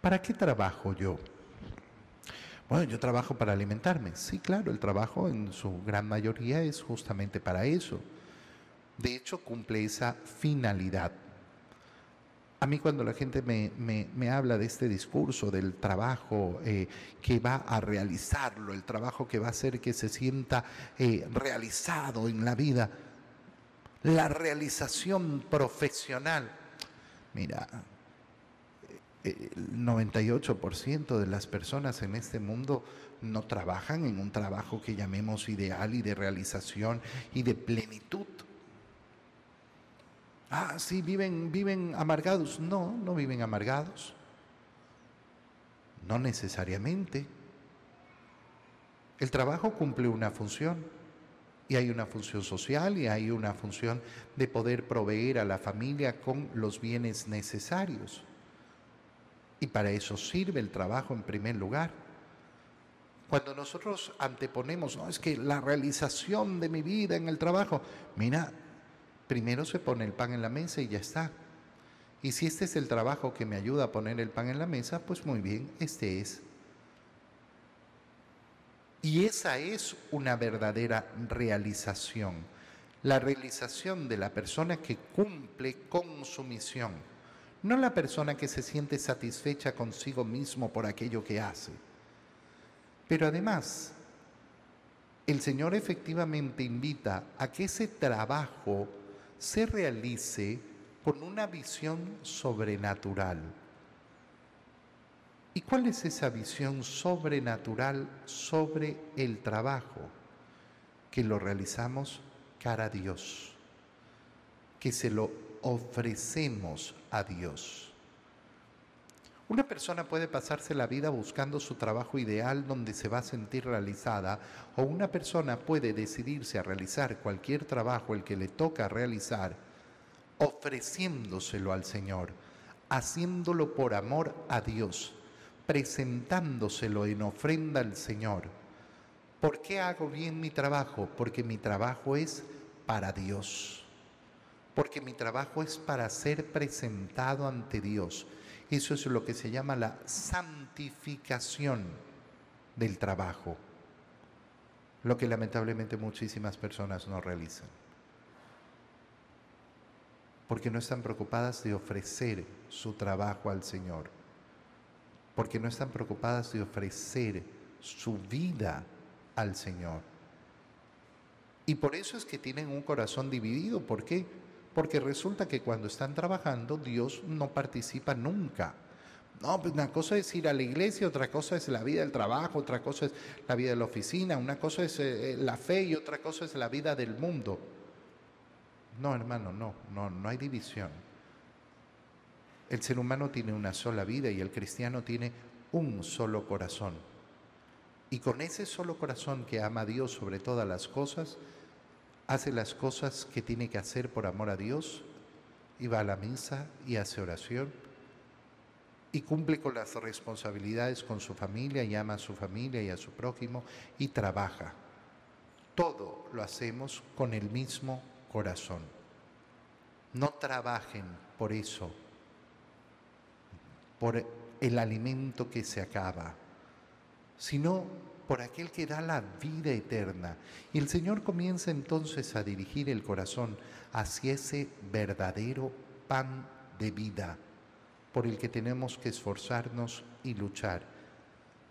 ¿Para qué trabajo yo? Bueno, yo trabajo para alimentarme. Sí, claro, el trabajo en su gran mayoría es justamente para eso. De hecho, cumple esa finalidad. A mí cuando la gente me, habla de este discurso, del trabajo eh, que va a realizarlo, el trabajo que va a hacer que se sienta eh, realizado en la vida, la realización profesional, mira, el 98% de las personas en este mundo no trabajan en un trabajo que llamemos ideal y de realización y de plenitud. Ah, sí, viven, viven amargados. No, no viven amargados. No necesariamente. El trabajo cumple una función y hay una función social y hay una función de poder proveer a la familia con los bienes necesarios. Y para eso sirve el trabajo en primer lugar. Cuando nosotros anteponemos, no, es que la realización de mi vida en el trabajo, mira, Primero se pone el pan en la mesa y ya está. Y si este es el trabajo que me ayuda a poner el pan en la mesa, pues muy bien, este es. Y esa es una verdadera realización. La realización de la persona que cumple con su misión. No la persona que se siente satisfecha consigo mismo por aquello que hace. Pero además, el Señor efectivamente invita a que ese trabajo se realice con una visión sobrenatural. ¿Y cuál es esa visión sobrenatural sobre el trabajo? Que lo realizamos cara a Dios, que se lo ofrecemos a Dios. Una persona puede pasarse la vida buscando su trabajo ideal donde se va a sentir realizada o una persona puede decidirse a realizar cualquier trabajo el que le toca realizar ofreciéndoselo al Señor, haciéndolo por amor a Dios, presentándoselo en ofrenda al Señor. ¿Por qué hago bien mi trabajo? Porque mi trabajo es para Dios. Porque mi trabajo es para ser presentado ante Dios eso es lo que se llama la santificación del trabajo, lo que lamentablemente muchísimas personas no realizan, porque no están preocupadas de ofrecer su trabajo al Señor, porque no están preocupadas de ofrecer su vida al Señor. Y por eso es que tienen un corazón dividido. ¿Por qué? Porque resulta que cuando están trabajando, Dios no participa nunca. No, pues una cosa es ir a la iglesia, otra cosa es la vida del trabajo, otra cosa es la vida de la oficina, una cosa es eh, la fe y otra cosa es la vida del mundo. No, hermano, no, no, no hay división. El ser humano tiene una sola vida y el cristiano tiene un solo corazón. Y con ese solo corazón que ama a Dios sobre todas las cosas, hace las cosas que tiene que hacer por amor a Dios y va a la misa y hace oración y cumple con las responsabilidades con su familia y ama a su familia y a su prójimo y trabaja. Todo lo hacemos con el mismo corazón. No trabajen por eso, por el alimento que se acaba, sino por aquel que da la vida eterna. Y el Señor comienza entonces a dirigir el corazón hacia ese verdadero pan de vida por el que tenemos que esforzarnos y luchar